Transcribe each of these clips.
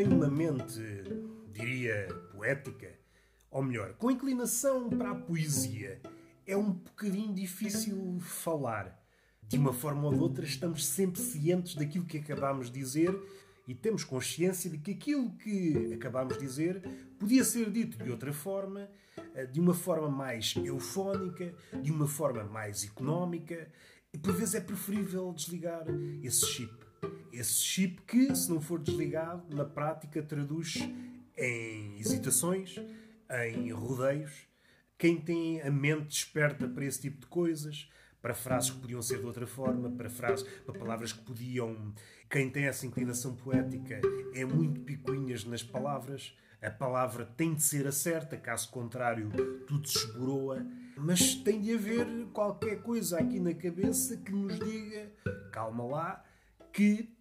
tem uma mente, diria, poética, ou melhor, com inclinação para a poesia, é um bocadinho difícil falar. De uma forma ou de outra, estamos sempre cientes daquilo que acabamos de dizer e temos consciência de que aquilo que acabamos de dizer podia ser dito de outra forma, eh, de uma forma mais eufónica, de uma forma mais económica, e por vezes é preferível desligar esse chip. Esse chip que, se não for desligado, na prática traduz em hesitações, em rodeios. Quem tem a mente desperta para esse tipo de coisas, para frases que podiam ser de outra forma, para frases, para palavras que podiam. Quem tem essa inclinação poética é muito picuinhas nas palavras. A palavra tem de ser a certa, caso contrário, tudo se esboroa. Mas tem de haver qualquer coisa aqui na cabeça que nos diga, calma lá, que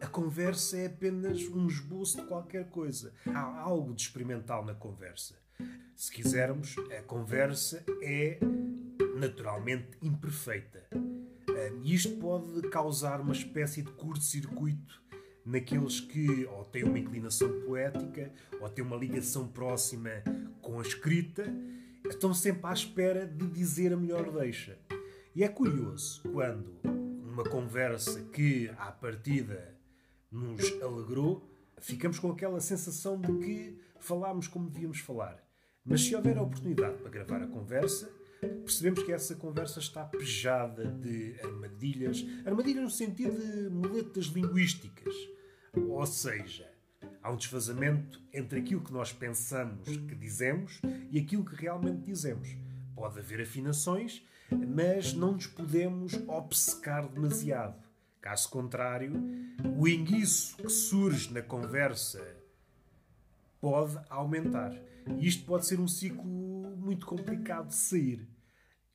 a conversa é apenas um esboço de qualquer coisa. Há algo de experimental na conversa. Se quisermos, a conversa é naturalmente imperfeita. E isto pode causar uma espécie de curto-circuito naqueles que ou têm uma inclinação poética ou têm uma ligação próxima com a escrita, estão sempre à espera de dizer a melhor deixa. E é curioso quando uma conversa que à partida nos alegrou, ficamos com aquela sensação de que falámos como devíamos falar. Mas se houver a oportunidade para gravar a conversa, percebemos que essa conversa está pejada de armadilhas armadilhas no sentido de muletas linguísticas. Ou seja, há um desfazamento entre aquilo que nós pensamos que dizemos e aquilo que realmente dizemos. Pode haver afinações, mas não nos podemos obcecar demasiado. Caso contrário, o enguiço que surge na conversa pode aumentar. E isto pode ser um ciclo muito complicado de sair.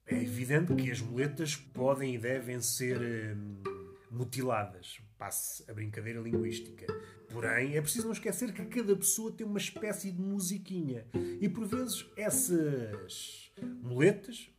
É evidente que as muletas podem e devem ser hum, mutiladas. Passe a brincadeira linguística. Porém, é preciso não esquecer que cada pessoa tem uma espécie de musiquinha. E por vezes essas muletas,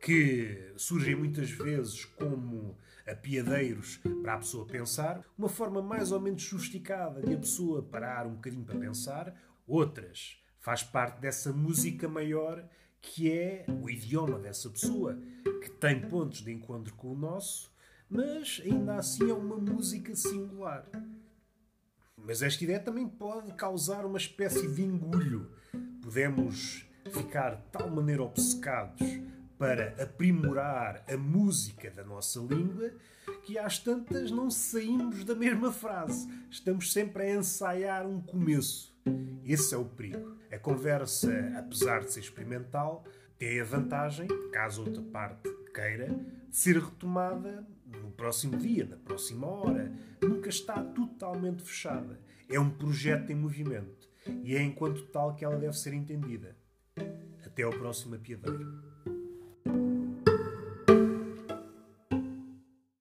que surgem muitas vezes como apiadeiros para a pessoa pensar, uma forma mais ou menos sofisticada de a pessoa parar um bocadinho para pensar, outras faz parte dessa música maior que é o idioma dessa pessoa, que tem pontos de encontro com o nosso, mas ainda assim é uma música singular. Mas esta ideia também pode causar uma espécie de engulho. Podemos ficar de tal maneira obcecados para aprimorar a música da nossa língua que às tantas não saímos da mesma frase. Estamos sempre a ensaiar um começo. Esse é o perigo. A conversa, apesar de ser experimental, tem a vantagem, caso outra parte queira, de ser retomada no próximo dia, na próxima hora. Nunca está totalmente fechada. É um projeto em movimento e é enquanto tal que ela deve ser entendida. Até ao próximo apiadeiro.